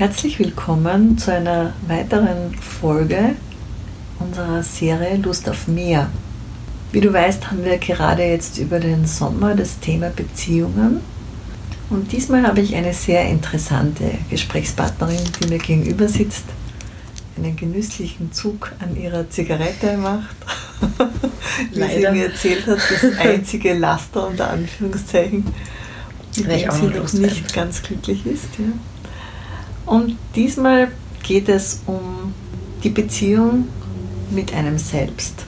Herzlich willkommen zu einer weiteren Folge unserer Serie Lust auf mehr. Wie du weißt, haben wir gerade jetzt über den Sommer das Thema Beziehungen. Und diesmal habe ich eine sehr interessante Gesprächspartnerin, die mir gegenüber sitzt, einen genüsslichen Zug an ihrer Zigarette macht. Wie sie mir erzählt hat, das einzige Laster unter Anführungszeichen, mit dem sie noch nicht ganz glücklich ist. Ja. Und diesmal geht es um die Beziehung mit einem selbst.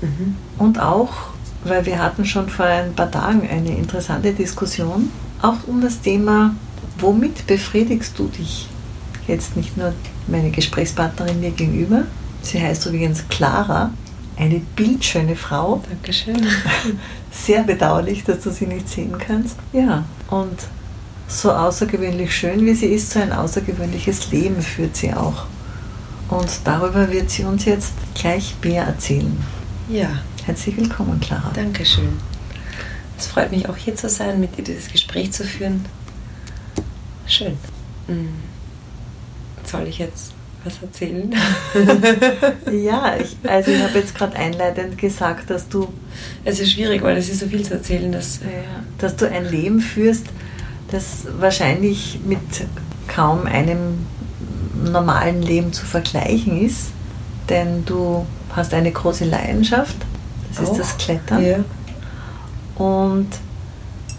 Mhm. Und auch, weil wir hatten schon vor ein paar Tagen eine interessante Diskussion, auch um das Thema, womit befriedigst du dich? Jetzt nicht nur meine Gesprächspartnerin mir gegenüber, sie heißt übrigens Clara, eine bildschöne Frau, Dankeschön. sehr bedauerlich, dass du sie nicht sehen kannst. Ja, und so außergewöhnlich schön wie sie ist, so ein außergewöhnliches Leben führt sie auch. Und darüber wird sie uns jetzt gleich mehr erzählen. Ja, Herzlich willkommen, Clara. Dankeschön. Es freut mich auch hier zu sein, mit dir dieses Gespräch zu führen. Schön. Mhm. Soll ich jetzt was erzählen? Ja, ich, also ich habe jetzt gerade einleitend gesagt, dass du, Es ist schwierig, weil es ist so viel zu erzählen, dass dass du ein Leben führst, das wahrscheinlich mit kaum einem normalen Leben zu vergleichen ist. Denn du hast eine große Leidenschaft, das ist Auch, das Klettern. Ja. Und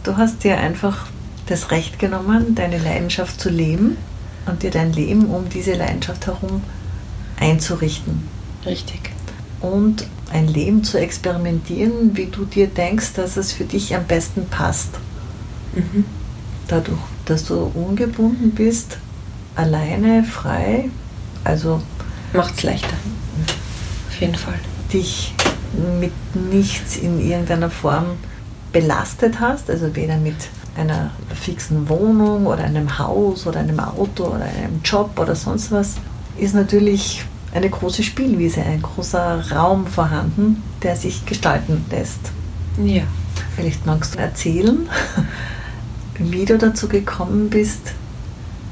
du hast dir einfach das Recht genommen, deine Leidenschaft zu leben und dir dein Leben um diese Leidenschaft herum einzurichten. Richtig. Und ein Leben zu experimentieren, wie du dir denkst, dass es für dich am besten passt. Mhm. Dadurch, dass du ungebunden bist, alleine, frei, also Macht es leichter. Auf jeden Fall. dich mit nichts in irgendeiner Form belastet hast, also weder mit einer fixen Wohnung oder einem Haus oder einem Auto oder einem Job oder sonst was, ist natürlich eine große Spielwiese, ein großer Raum vorhanden, der sich gestalten lässt. Ja. Vielleicht magst du erzählen, wie du dazu gekommen bist,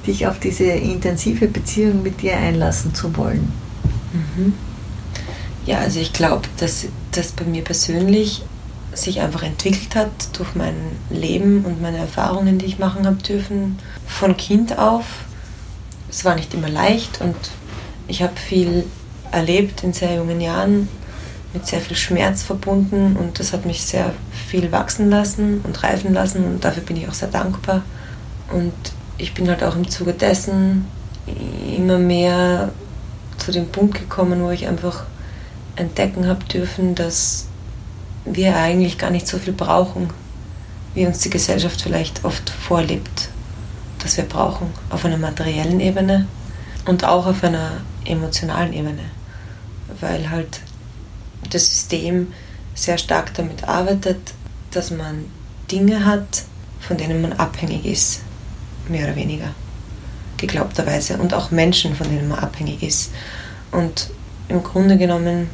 dich auf diese intensive Beziehung mit dir einlassen zu wollen. Mhm. Ja, also ich glaube, dass das bei mir persönlich sich einfach entwickelt hat durch mein Leben und meine Erfahrungen, die ich machen habe dürfen, von Kind auf. Es war nicht immer leicht und ich habe viel erlebt in sehr jungen Jahren, mit sehr viel Schmerz verbunden und das hat mich sehr viel wachsen lassen und reifen lassen und dafür bin ich auch sehr dankbar. Und ich bin halt auch im Zuge dessen immer mehr zu dem Punkt gekommen, wo ich einfach entdecken habe dürfen, dass wir eigentlich gar nicht so viel brauchen, wie uns die Gesellschaft vielleicht oft vorlebt, dass wir brauchen auf einer materiellen Ebene und auch auf einer emotionalen Ebene, weil halt das System sehr stark damit arbeitet, dass man Dinge hat, von denen man abhängig ist, mehr oder weniger, geglaubterweise, und auch Menschen, von denen man abhängig ist. Und im Grunde genommen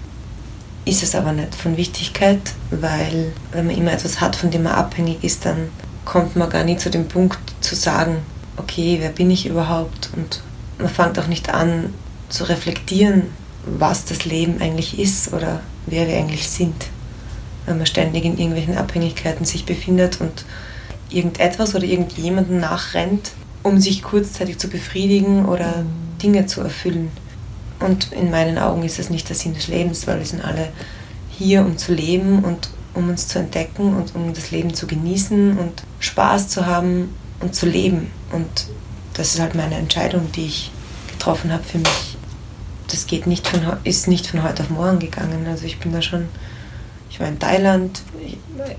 ist es aber nicht von Wichtigkeit, weil wenn man immer etwas hat, von dem man abhängig ist, dann kommt man gar nicht zu dem Punkt zu sagen, okay, wer bin ich überhaupt? Und man fängt auch nicht an zu reflektieren, was das Leben eigentlich ist oder wer wir eigentlich sind. Wenn man ständig in irgendwelchen Abhängigkeiten sich befindet und irgendetwas oder irgendjemanden nachrennt, um sich kurzzeitig zu befriedigen oder Dinge zu erfüllen. Und in meinen Augen ist das nicht der Sinn des Lebens, weil wir sind alle hier, um zu leben und um uns zu entdecken und um das Leben zu genießen und Spaß zu haben und zu leben. Und das ist halt meine Entscheidung, die ich getroffen habe für mich. Das geht nicht von, ist nicht von heute auf morgen gegangen. Also ich bin da schon, ich war in Thailand.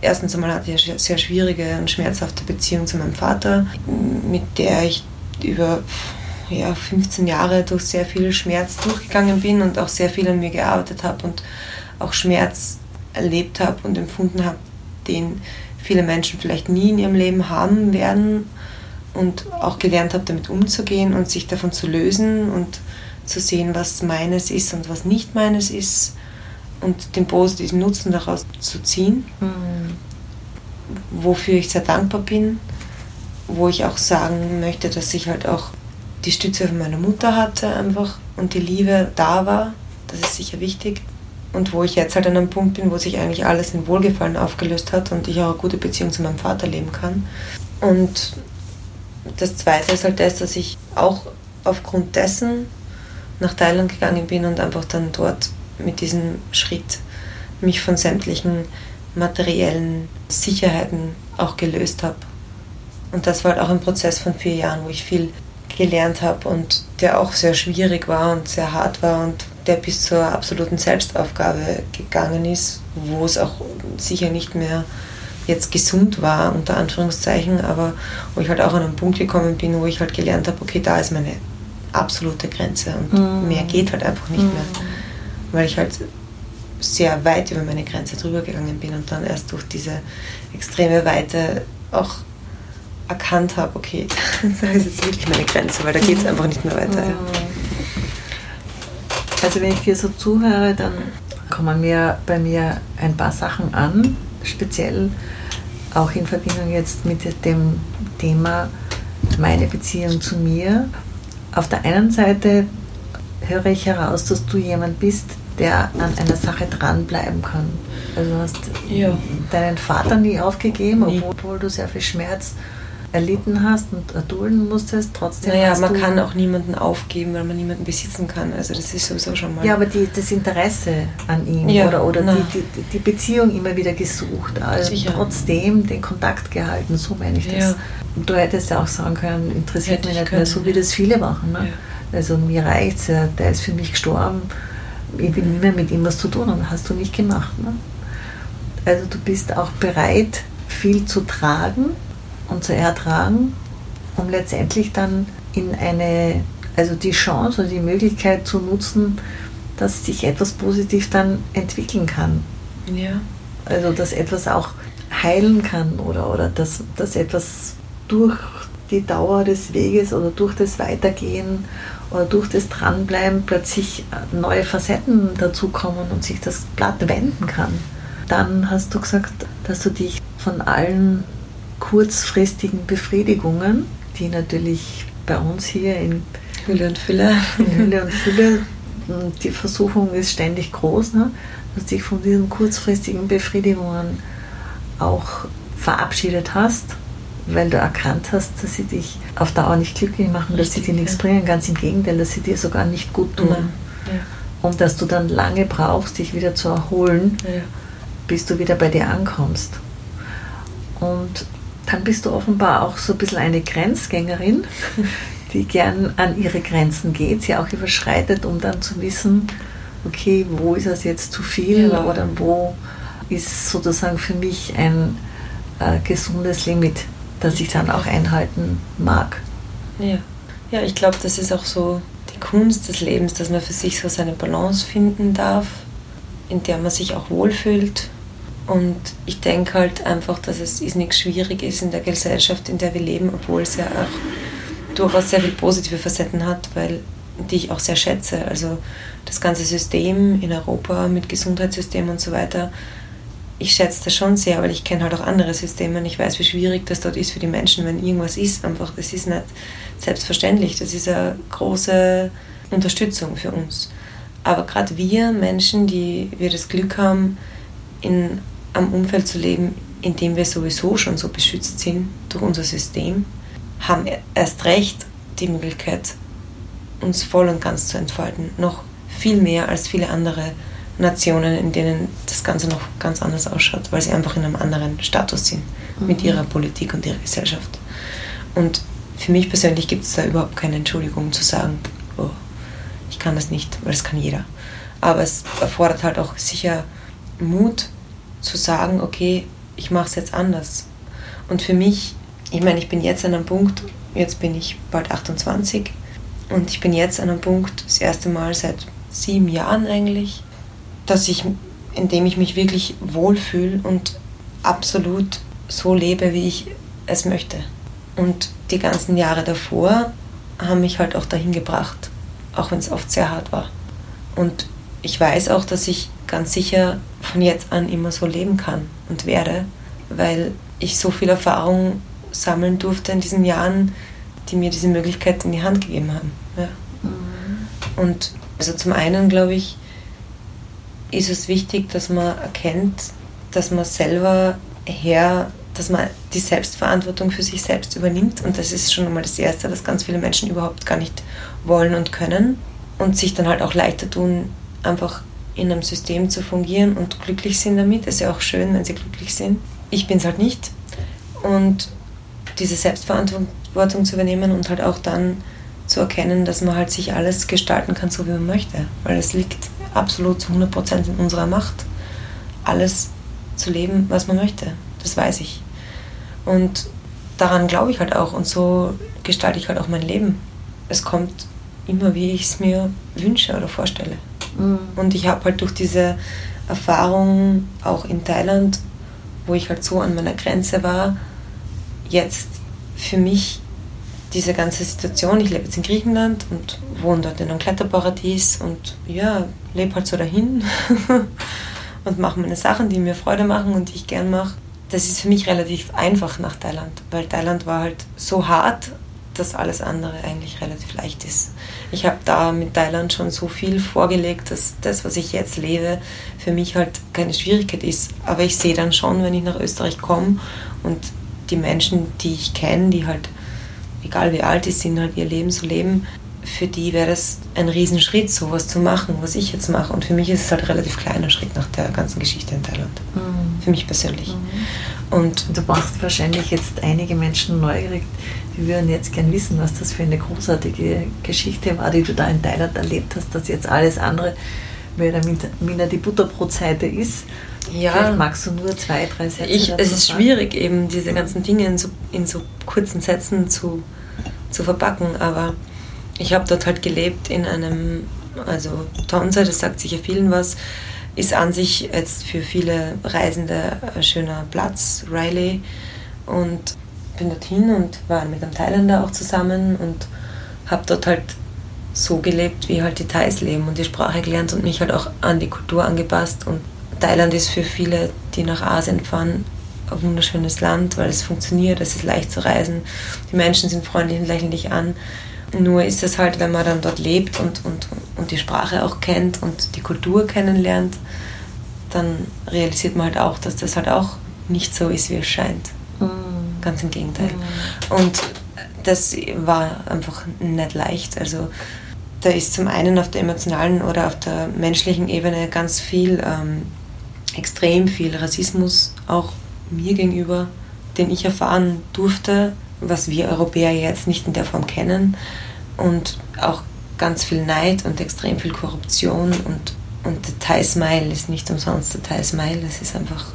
Erstens einmal hatte ich eine sehr schwierige und schmerzhafte Beziehung zu meinem Vater, mit der ich über ja, 15 Jahre durch sehr viel Schmerz durchgegangen bin und auch sehr viel an mir gearbeitet habe und auch Schmerz erlebt habe und empfunden habe, den viele Menschen vielleicht nie in ihrem Leben haben werden und auch gelernt habe, damit umzugehen und sich davon zu lösen und zu sehen, was meines ist und was nicht meines ist und den positiven Nutzen daraus zu ziehen, Hm. wofür ich sehr dankbar bin, wo ich auch sagen möchte, dass ich halt auch die Stütze von meiner Mutter hatte einfach und die Liebe da war. Das ist sicher wichtig. Und wo ich jetzt halt an einem Punkt bin, wo sich eigentlich alles in Wohlgefallen aufgelöst hat und ich auch eine gute Beziehung zu meinem Vater leben kann. Und das Zweite ist halt das, dass ich auch aufgrund dessen nach Thailand gegangen bin und einfach dann dort mit diesem Schritt mich von sämtlichen materiellen Sicherheiten auch gelöst habe. Und das war halt auch ein Prozess von vier Jahren, wo ich viel gelernt habe und der auch sehr schwierig war und sehr hart war und der bis zur absoluten Selbstaufgabe gegangen ist, wo es auch sicher nicht mehr jetzt gesund war, unter Anführungszeichen, aber wo ich halt auch an einen Punkt gekommen bin, wo ich halt gelernt habe, okay, da ist meine absolute Grenze und mm. mehr geht halt einfach nicht mm. mehr, weil ich halt sehr weit über meine Grenze drüber gegangen bin und dann erst durch diese extreme Weite auch erkannt habe, okay, das ist jetzt wirklich meine Grenze, weil da geht es einfach nicht mehr weiter. Ja. Also wenn ich dir so zuhöre, dann kommen mir bei mir ein paar Sachen an, speziell auch in Verbindung jetzt mit dem Thema meine Beziehung zu mir. Auf der einen Seite höre ich heraus, dass du jemand bist, der an einer Sache dranbleiben kann. Also du hast ja. deinen Vater nie aufgegeben, obwohl du sehr viel Schmerz erlitten hast und erdulden musstest, trotzdem. Naja, man kann auch niemanden aufgeben, weil man niemanden besitzen kann. Also das ist sowieso schon mal. Ja, aber die, das Interesse an ihm ja, oder, oder die, die, die, Beziehung immer wieder gesucht, also trotzdem den Kontakt gehalten, so meine ich das. Ja. Du hättest ja auch sagen können, interessiert mich nicht können, mehr, so wie das viele machen. Ne? Ja. Also mir reicht es ja, der ist für mich gestorben, ich will nie mehr mit ihm was zu tun haben, hast du nicht gemacht. Ne? Also du bist auch bereit, viel zu tragen und zu ertragen, um letztendlich dann in eine, also die Chance oder die Möglichkeit zu nutzen, dass sich etwas positiv dann entwickeln kann. Ja. Also dass etwas auch heilen kann oder, oder dass, dass etwas durch die Dauer des Weges oder durch das Weitergehen oder durch das Dranbleiben plötzlich neue Facetten dazukommen und sich das Blatt wenden kann. Dann hast du gesagt, dass du dich von allen kurzfristigen Befriedigungen, die natürlich bei uns hier in Hülle und Fülle, in Hülle und Fülle die Versuchung ist ständig groß, ne? dass du dich von diesen kurzfristigen Befriedigungen auch verabschiedet hast, weil du erkannt hast, dass sie dich auf Dauer nicht glücklich machen, dass sie dir nichts bringen, ganz im Gegenteil, dass sie dir sogar nicht gut tun. Ja. Und dass du dann lange brauchst, dich wieder zu erholen, ja. bis du wieder bei dir ankommst. Und dann bist du offenbar auch so ein bisschen eine Grenzgängerin, die gern an ihre Grenzen geht, sie auch überschreitet, um dann zu wissen, okay, wo ist es jetzt zu viel ja. oder wo ist sozusagen für mich ein äh, gesundes Limit, das ich dann auch einhalten mag. Ja, ja ich glaube, das ist auch so die Kunst des Lebens, dass man für sich so seine Balance finden darf, in der man sich auch wohlfühlt und ich denke halt einfach, dass es nicht schwierig ist in der Gesellschaft, in der wir leben, obwohl es ja auch durchaus sehr viele positive Facetten hat, weil die ich auch sehr schätze. Also das ganze System in Europa mit Gesundheitssystem und so weiter, ich schätze das schon sehr, weil ich kenne halt auch andere Systeme und ich weiß, wie schwierig das dort ist für die Menschen, wenn irgendwas ist. Einfach, das ist nicht selbstverständlich. Das ist eine große Unterstützung für uns. Aber gerade wir Menschen, die wir das Glück haben, in am Umfeld zu leben, in dem wir sowieso schon so beschützt sind durch unser System, haben erst recht die Möglichkeit, uns voll und ganz zu entfalten. Noch viel mehr als viele andere Nationen, in denen das Ganze noch ganz anders ausschaut, weil sie einfach in einem anderen Status sind mhm. mit ihrer Politik und ihrer Gesellschaft. Und für mich persönlich gibt es da überhaupt keine Entschuldigung zu sagen, oh, ich kann das nicht, weil das kann jeder. Aber es erfordert halt auch sicher Mut zu sagen, okay, ich mache es jetzt anders. Und für mich, ich meine, ich bin jetzt an einem Punkt, jetzt bin ich bald 28 und ich bin jetzt an einem Punkt, das erste Mal seit sieben Jahren eigentlich, dass ich, in dem ich mich wirklich wohlfühle und absolut so lebe, wie ich es möchte. Und die ganzen Jahre davor haben mich halt auch dahin gebracht, auch wenn es oft sehr hart war. Und ich weiß auch, dass ich ganz sicher von jetzt an immer so leben kann und werde, weil ich so viel Erfahrung sammeln durfte in diesen Jahren, die mir diese Möglichkeit in die Hand gegeben haben. Ja. Mhm. Und also zum einen glaube ich, ist es wichtig, dass man erkennt, dass man selber her, dass man die Selbstverantwortung für sich selbst übernimmt. Und das ist schon einmal das Erste, was ganz viele Menschen überhaupt gar nicht wollen und können. Und sich dann halt auch leichter tun, einfach in einem System zu fungieren und glücklich sind damit. Ist ja auch schön, wenn sie glücklich sind. Ich bin es halt nicht. Und diese Selbstverantwortung zu übernehmen und halt auch dann zu erkennen, dass man halt sich alles gestalten kann, so wie man möchte. Weil es liegt absolut zu 100% in unserer Macht, alles zu leben, was man möchte. Das weiß ich. Und daran glaube ich halt auch und so gestalte ich halt auch mein Leben. Es kommt immer, wie ich es mir wünsche oder vorstelle. Mhm. Und ich habe halt durch diese Erfahrung auch in Thailand, wo ich halt so an meiner Grenze war, jetzt für mich diese ganze Situation, ich lebe jetzt in Griechenland und wohne dort in einem Kletterparadies und ja, lebe halt so dahin und mache meine Sachen, die mir Freude machen und die ich gern mache. Das ist für mich relativ einfach nach Thailand, weil Thailand war halt so hart, dass alles andere eigentlich relativ leicht ist. Ich habe da mit Thailand schon so viel vorgelegt, dass das, was ich jetzt lebe, für mich halt keine Schwierigkeit ist. Aber ich sehe dann schon, wenn ich nach Österreich komme und die Menschen, die ich kenne, die halt, egal wie alt die sind, halt ihr Leben so leben, für die wäre das ein Riesenschritt, sowas zu machen, was ich jetzt mache. Und für mich ist es halt ein relativ kleiner Schritt nach der ganzen Geschichte in Thailand. Mhm. Für mich persönlich. Mhm. Und du machst wahrscheinlich jetzt einige Menschen neugierig, die würden jetzt gern wissen, was das für eine großartige Geschichte war, die du da in Thailand erlebt hast, dass jetzt alles andere mehr oder minder die Butterbrotseite ist. Ja. Vielleicht magst du nur zwei, drei Sätze ich, Es ist sagen. schwierig, eben diese ganzen Dinge in so, in so kurzen Sätzen zu, zu verpacken, aber ich habe dort halt gelebt in einem, also Tonsa, das sagt sicher vielen was, ist an sich jetzt für viele Reisende ein schöner Platz, Riley. Und bin dorthin und war mit einem Thailänder auch zusammen und habe dort halt so gelebt, wie halt die Thais leben und die Sprache gelernt und mich halt auch an die Kultur angepasst. Und Thailand ist für viele, die nach Asien fahren, ein wunderschönes Land, weil es funktioniert, es ist leicht zu reisen, die Menschen sind freundlich und lächeln dich an. Nur ist es halt, wenn man dann dort lebt und, und, und die Sprache auch kennt und die Kultur kennenlernt, dann realisiert man halt auch, dass das halt auch nicht so ist, wie es scheint. Mhm. Ganz im Gegenteil. Mhm. Und das war einfach nicht leicht. Also da ist zum einen auf der emotionalen oder auf der menschlichen Ebene ganz viel, ähm, extrem viel Rassismus auch mir gegenüber, den ich erfahren durfte, was wir Europäer jetzt nicht in der Form kennen. Und auch ganz viel Neid und extrem viel Korruption und, und der Thai Smile ist nicht umsonst der Thai Smile, es ist einfach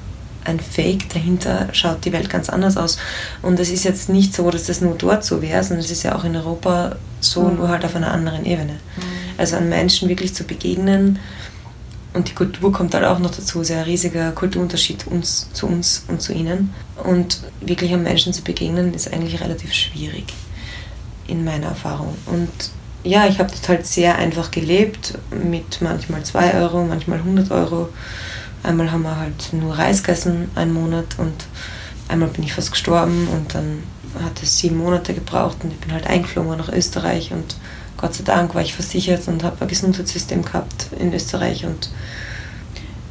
ein Fake, dahinter schaut die Welt ganz anders aus. Und es ist jetzt nicht so, dass das nur dort so wäre, sondern es ist ja auch in Europa so, mhm. nur halt auf einer anderen Ebene. Mhm. Also an Menschen wirklich zu begegnen und die Kultur kommt halt auch noch dazu, sehr riesiger Kulturunterschied uns, zu uns und zu ihnen. Und wirklich an Menschen zu begegnen, ist eigentlich relativ schwierig in meiner Erfahrung. Und ja, ich habe dort halt sehr einfach gelebt, mit manchmal 2 Euro, manchmal 100 Euro. Einmal haben wir halt nur Reis gegessen, einen Monat und einmal bin ich fast gestorben und dann hat es sieben Monate gebraucht und ich bin halt eingeflogen nach Österreich und Gott sei Dank war ich versichert und habe ein Gesundheitssystem gehabt in Österreich und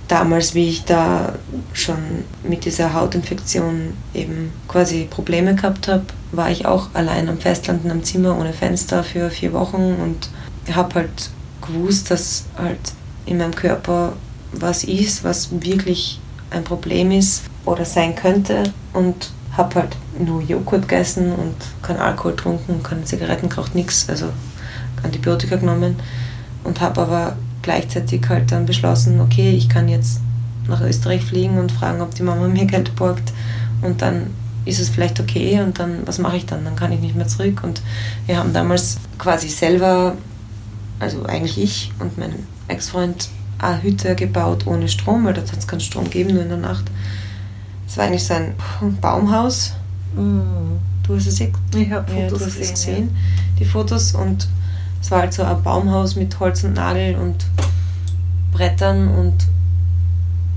damals, wie ich da schon mit dieser Hautinfektion eben quasi Probleme gehabt habe, war ich auch allein am Festland in einem Zimmer ohne Fenster für vier Wochen und habe halt gewusst, dass halt in meinem Körper was ist, was wirklich ein Problem ist oder sein könnte und habe halt nur Joghurt gegessen und kein Alkohol getrunken, keine Zigaretten geraucht, nichts, also Antibiotika genommen und habe aber gleichzeitig halt dann beschlossen, okay, ich kann jetzt nach Österreich fliegen und fragen, ob die Mama mir Geld borgt und dann ist es vielleicht okay und dann, was mache ich dann? Dann kann ich nicht mehr zurück und wir haben damals quasi selber, also eigentlich ich und mein Ex-Freund, eine Hütte gebaut ohne Strom, weil dort hat es keinen Strom gegeben, nur in der Nacht. Es war eigentlich so ein Baumhaus. Mm. Du hast es, ich hab ja, Fotos gesehen, gesehen ja. die Fotos und es war halt so ein Baumhaus mit Holz und Nagel und Brettern und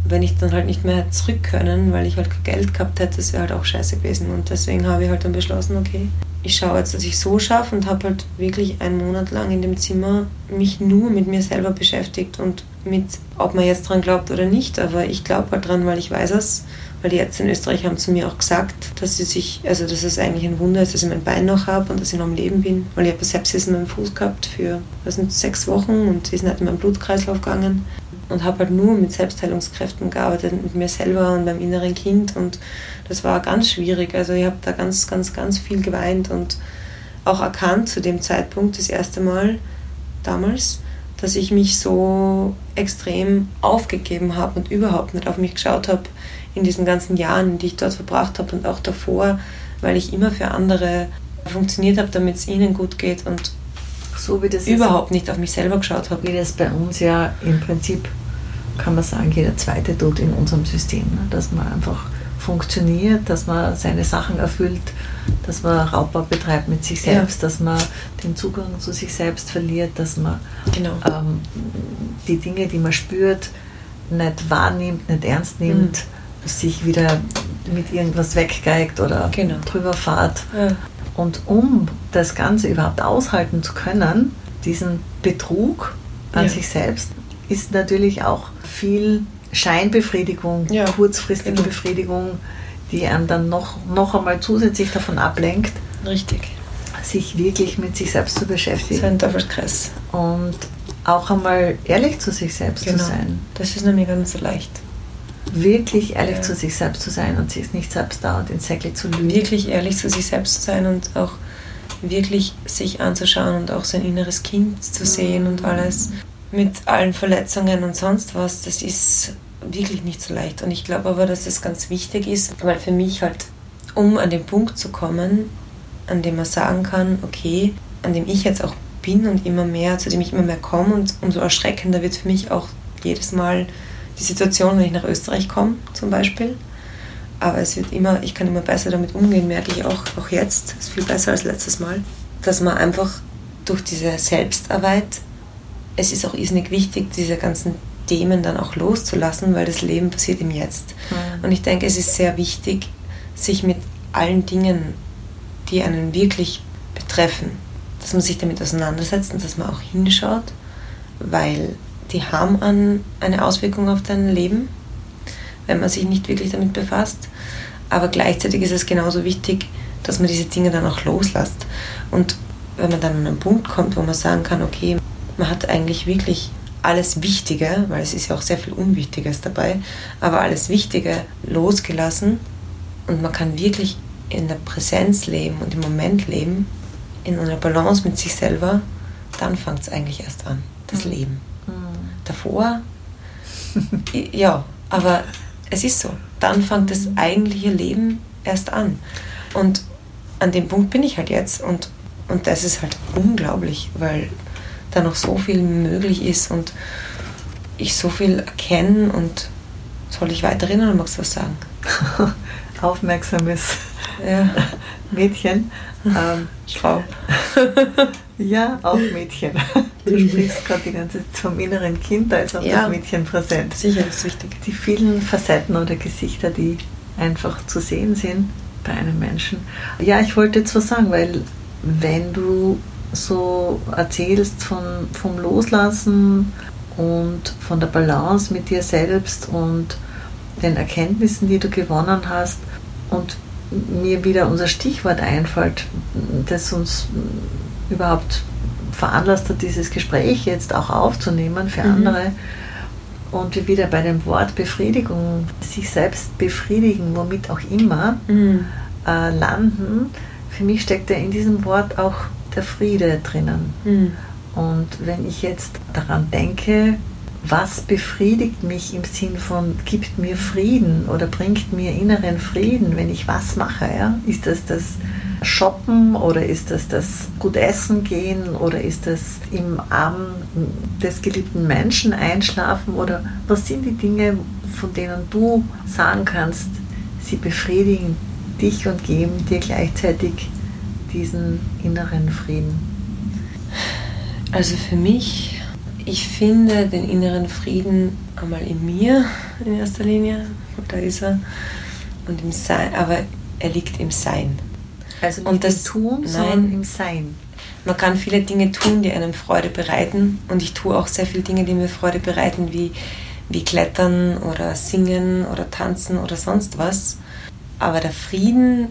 wenn ich dann halt nicht mehr hätte zurück können, weil ich halt kein Geld gehabt hätte, das wäre halt auch scheiße gewesen. Und deswegen habe ich halt dann beschlossen, okay, ich schaue jetzt, dass ich so schaffe und habe halt wirklich einen Monat lang in dem Zimmer mich nur mit mir selber beschäftigt und mit, ob man jetzt dran glaubt oder nicht, aber ich glaube halt dran, weil ich weiß es, weil die Ärzte in Österreich haben zu mir auch gesagt, dass sie sich, also dass es eigentlich ein Wunder ist, dass ich mein Bein noch habe und dass ich noch am Leben bin, weil ich habe Sepsis in meinem Fuß gehabt für, was sind sechs Wochen und sind halt in meinem Blutkreislauf gegangen. Und habe halt nur mit Selbstheilungskräften gearbeitet, mit mir selber und meinem inneren Kind. Und das war ganz schwierig. Also ich habe da ganz, ganz, ganz viel geweint und auch erkannt zu dem Zeitpunkt das erste Mal damals, dass ich mich so extrem aufgegeben habe und überhaupt nicht auf mich geschaut habe in diesen ganzen Jahren, die ich dort verbracht habe und auch davor, weil ich immer für andere funktioniert habe, damit es ihnen gut geht und so wie das überhaupt nicht auf mich selber geschaut habe. Wie das bei uns ja im Prinzip, kann man sagen, jeder zweite tut in unserem System, ne? dass man einfach funktioniert, dass man seine Sachen erfüllt, dass man Raubbau betreibt mit sich selbst, ja. dass man den Zugang zu sich selbst verliert, dass man genau. ähm, die Dinge, die man spürt, nicht wahrnimmt, nicht ernst nimmt, mhm. Sich wieder mit irgendwas weggeigt oder genau. drüber fahrt. Ja. Und um das Ganze überhaupt aushalten zu können, diesen Betrug an ja. sich selbst, ist natürlich auch viel Scheinbefriedigung, ja, kurzfristige genau. Befriedigung, die einem dann noch, noch einmal zusätzlich davon ablenkt. Richtig. Sich wirklich mit sich selbst zu beschäftigen. So ein Teufelskreis. Und auch einmal ehrlich zu sich selbst genau. zu sein. Das ist nämlich ganz leicht. Wirklich ehrlich ja. zu sich selbst zu sein und sich nicht selbst dauernd ins Säckle zu lügen. Wirklich ehrlich zu sich selbst zu sein und auch wirklich sich anzuschauen und auch sein inneres Kind zu sehen und alles mit allen Verletzungen und sonst was, das ist wirklich nicht so leicht. Und ich glaube aber, dass das ganz wichtig ist, weil für mich halt, um an den Punkt zu kommen, an dem man sagen kann, okay, an dem ich jetzt auch bin und immer mehr, zu dem ich immer mehr komme und umso erschreckender wird für mich auch jedes Mal die Situation, wenn ich nach Österreich komme, zum Beispiel. Aber es wird immer, ich kann immer besser damit umgehen, merke ich auch, auch jetzt, ist viel besser als letztes Mal, dass man einfach durch diese Selbstarbeit es ist auch irrsinnig wichtig, diese ganzen Themen dann auch loszulassen, weil das Leben passiert im Jetzt. Mhm. Und ich denke, es ist sehr wichtig, sich mit allen Dingen, die einen wirklich betreffen, dass man sich damit auseinandersetzt und dass man auch hinschaut, weil die haben an eine Auswirkung auf dein Leben, wenn man sich nicht wirklich damit befasst. Aber gleichzeitig ist es genauso wichtig, dass man diese Dinge dann auch loslässt. Und wenn man dann an einen Punkt kommt, wo man sagen kann, okay, man hat eigentlich wirklich alles Wichtige, weil es ist ja auch sehr viel Unwichtiges dabei, aber alles Wichtige losgelassen und man kann wirklich in der Präsenz leben und im Moment leben, in einer Balance mit sich selber, dann fängt es eigentlich erst an, das mhm. Leben. Davor, ja, aber es ist so, dann fängt das eigentliche Leben erst an. Und an dem Punkt bin ich halt jetzt und, und das ist halt unglaublich, weil da noch so viel möglich ist und ich so viel erkenne und soll ich weiterhin oder magst du was sagen? Aufmerksames ja. Mädchen. Ähm, Frau. Ja, auch Mädchen. Du sprichst gerade die ganze Zeit vom inneren Kind, da ist auch ja, das Mädchen präsent. Sicher, das ist wichtig. Die vielen Facetten oder Gesichter, die einfach zu sehen sind bei einem Menschen. Ja, ich wollte jetzt was sagen, weil wenn du so erzählst von, vom Loslassen und von der Balance mit dir selbst und den Erkenntnissen, die du gewonnen hast und mir wieder unser Stichwort einfällt, das uns überhaupt veranlasst hat, dieses Gespräch jetzt auch aufzunehmen für mhm. andere und wir wieder bei dem Wort Befriedigung, sich selbst befriedigen, womit auch immer, mhm. äh, landen. Für mich steckt ja in diesem Wort auch der Friede drinnen. Mhm. Und wenn ich jetzt daran denke, was befriedigt mich im Sinn von gibt mir Frieden oder bringt mir inneren Frieden, wenn ich was mache? Ja? Ist das das Shoppen oder ist das das gut essen gehen oder ist das im Arm des geliebten Menschen einschlafen oder was sind die Dinge, von denen du sagen kannst, sie befriedigen dich und geben dir gleichzeitig diesen inneren Frieden? Also für mich Ich finde den inneren Frieden einmal in mir in erster Linie, da ist er, und im Sein, aber er liegt im Sein. Also nicht Und das- im Tun, nein. sondern im Sein. Man kann viele Dinge tun, die einem Freude bereiten. Und ich tue auch sehr viele Dinge, die mir Freude bereiten, wie, wie Klettern oder Singen oder Tanzen oder sonst was. Aber der Frieden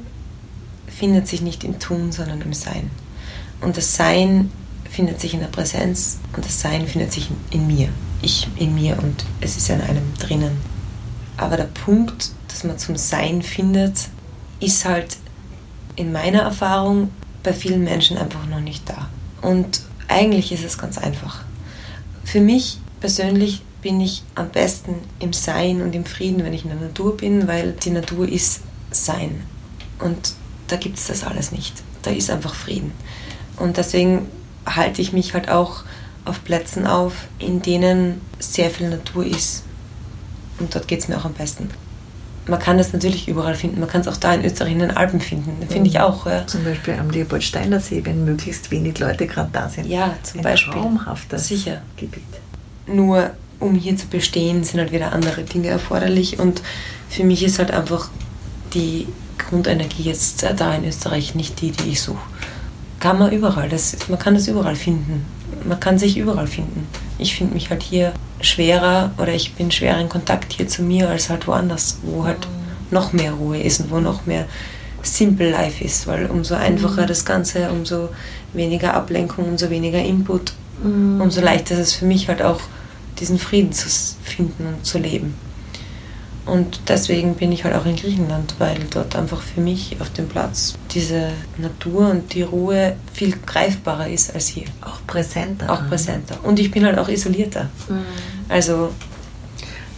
findet sich nicht im Tun, sondern im Sein. Und das Sein findet sich in der Präsenz und das Sein findet sich in, in mir. Ich in mir und es ist in einem drinnen. Aber der Punkt, dass man zum Sein findet, ist halt in meiner Erfahrung bei vielen Menschen einfach noch nicht da. Und eigentlich ist es ganz einfach. Für mich persönlich bin ich am besten im Sein und im Frieden, wenn ich in der Natur bin, weil die Natur ist Sein. Und da gibt es das alles nicht. Da ist einfach Frieden. Und deswegen halte ich mich halt auch auf Plätzen auf, in denen sehr viel Natur ist. Und dort geht es mir auch am besten. Man kann das natürlich überall finden. Man kann es auch da in Österreich in den Alpen finden. Finde ich auch. Ja. Zum Beispiel am Leopoldsteiner See, wenn möglichst wenig Leute gerade da sind. Ja, zum Ein Beispiel. traumhaftes Sicher. Gebiet. Nur um hier zu bestehen, sind halt wieder andere Dinge erforderlich. Und für mich ist halt einfach die Grundenergie jetzt da in Österreich nicht die, die ich suche. Kann man überall. Das, man kann das überall finden. Man kann sich überall finden. Ich finde mich halt hier schwerer oder ich bin schwerer in Kontakt hier zu mir als halt woanders, wo halt noch mehr Ruhe ist und wo noch mehr Simple Life ist, weil umso einfacher das Ganze, umso weniger Ablenkung, umso weniger Input, Mhm. umso leichter ist es für mich halt auch, diesen Frieden zu finden und zu leben. Und deswegen bin ich halt auch in Griechenland, weil dort einfach für mich auf dem Platz diese Natur und die Ruhe viel greifbarer ist als hier. Auch präsenter. Auch präsenter. Und ich bin halt auch isolierter. Mhm. Also,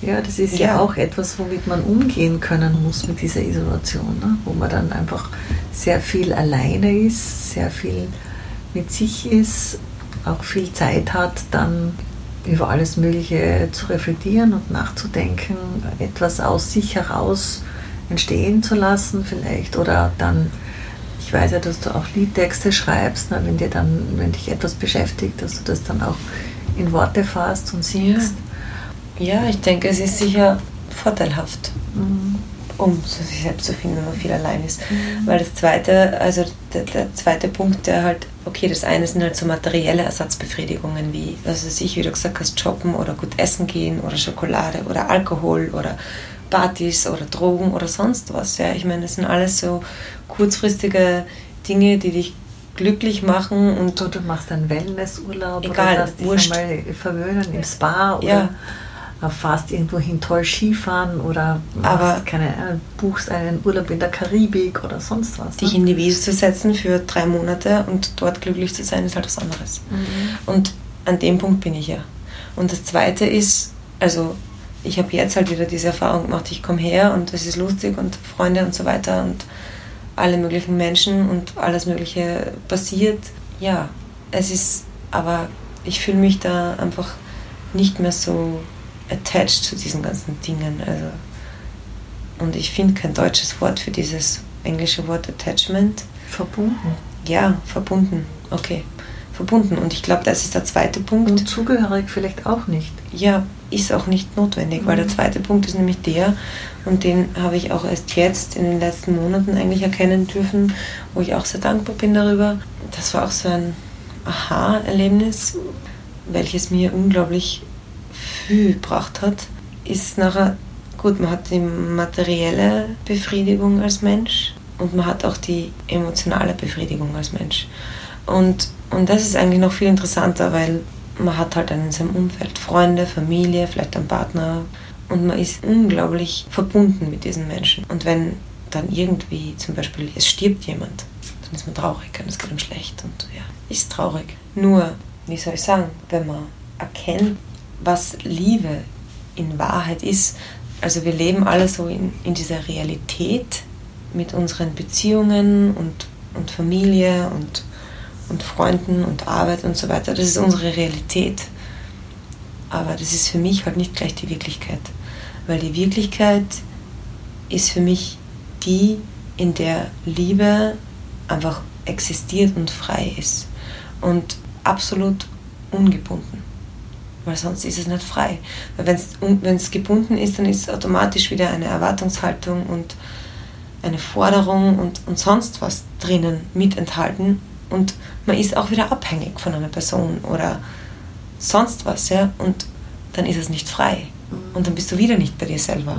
Ja, das ist ja. Ja. auch etwas, womit man umgehen können muss mit dieser Isolation, ne? wo man dann einfach sehr viel alleine ist, sehr viel mit sich ist, auch viel Zeit hat, dann über alles Mögliche zu reflektieren und nachzudenken, etwas aus sich heraus entstehen zu lassen vielleicht oder dann ich weiß ja, dass du auch Liedtexte schreibst, ne, wenn dir dann, wenn dich etwas beschäftigt, dass du das dann auch in Worte fasst und singst. ja, ich denke, es ist sicher vorteilhaft. Mhm. Um sich selbst zu finden, wenn man viel allein ist. Weil das zweite, also der, der zweite Punkt, der halt, okay, das eine sind halt so materielle Ersatzbefriedigungen wie, was weiß ich, wie du gesagt hast, shoppen oder gut essen gehen oder Schokolade oder Alkohol oder Partys oder Drogen oder sonst was. Ja, ich meine, das sind alles so kurzfristige Dinge, die dich glücklich machen und So, du machst einen Wellnessurlaub Egal, oder lässt dich wurscht. einmal verwöhnen im Spa oder Ja. Fährst irgendwo hin toll Skifahren oder Aber- machst keine, Ahnung, buchst einen Urlaub in der Karibik oder sonst was. dich ne? in die Wiese zu setzen für drei Monate und dort glücklich zu sein, ist halt was anderes. Mhm. Und an dem Punkt bin ich ja. Und das Zweite ist, also ich habe jetzt halt wieder diese Erfahrung gemacht, ich komme her und es ist lustig und Freunde und so weiter und alle möglichen Menschen und alles Mögliche passiert. Ja, es ist, aber ich fühle mich da einfach nicht mehr so attached zu diesen ganzen Dingen. Also, und ich finde kein deutsches Wort für dieses englische Wort Attachment. Verbunden. Ja, verbunden. Okay, verbunden. Und ich glaube, das ist der zweite Punkt. Und zugehörig vielleicht auch nicht. Ja, ist auch nicht notwendig, weil der Mhm. zweite Punkt ist nämlich der, und den habe ich auch erst jetzt in den letzten Monaten eigentlich erkennen dürfen, wo ich auch sehr dankbar bin darüber. Das war auch so ein Aha-Erlebnis, welches mir unglaublich viel gebracht hat, ist nachher, gut, man hat die materielle Befriedigung als Mensch und man hat auch die emotionale Befriedigung als Mensch. Und, und das ist eigentlich noch viel interessanter, weil man hat halt dann in seinem Umfeld Freunde, Familie, vielleicht einen Partner und man ist unglaublich verbunden mit diesen Menschen. Und wenn dann irgendwie zum Beispiel es stirbt jemand, dann ist man traurig und es geht ihm schlecht und ja, ist traurig. Nur, wie soll ich sagen, wenn man erkennt, was Liebe in Wahrheit ist, also wir leben alle so in, in dieser Realität mit unseren Beziehungen und, und Familie und, und Freunden und Arbeit und so weiter. Das ist unsere Realität. Aber das ist für mich halt nicht gleich die Wirklichkeit. Weil die Wirklichkeit ist für mich die, in der Liebe einfach existiert und frei ist. Und absolut ungebunden. Weil sonst ist es nicht frei. Weil wenn es gebunden ist, dann ist es automatisch wieder eine Erwartungshaltung und eine Forderung und, und sonst was drinnen mit enthalten und man ist auch wieder abhängig von einer Person oder sonst was, ja, und dann ist es nicht frei und dann bist du wieder nicht bei dir selber.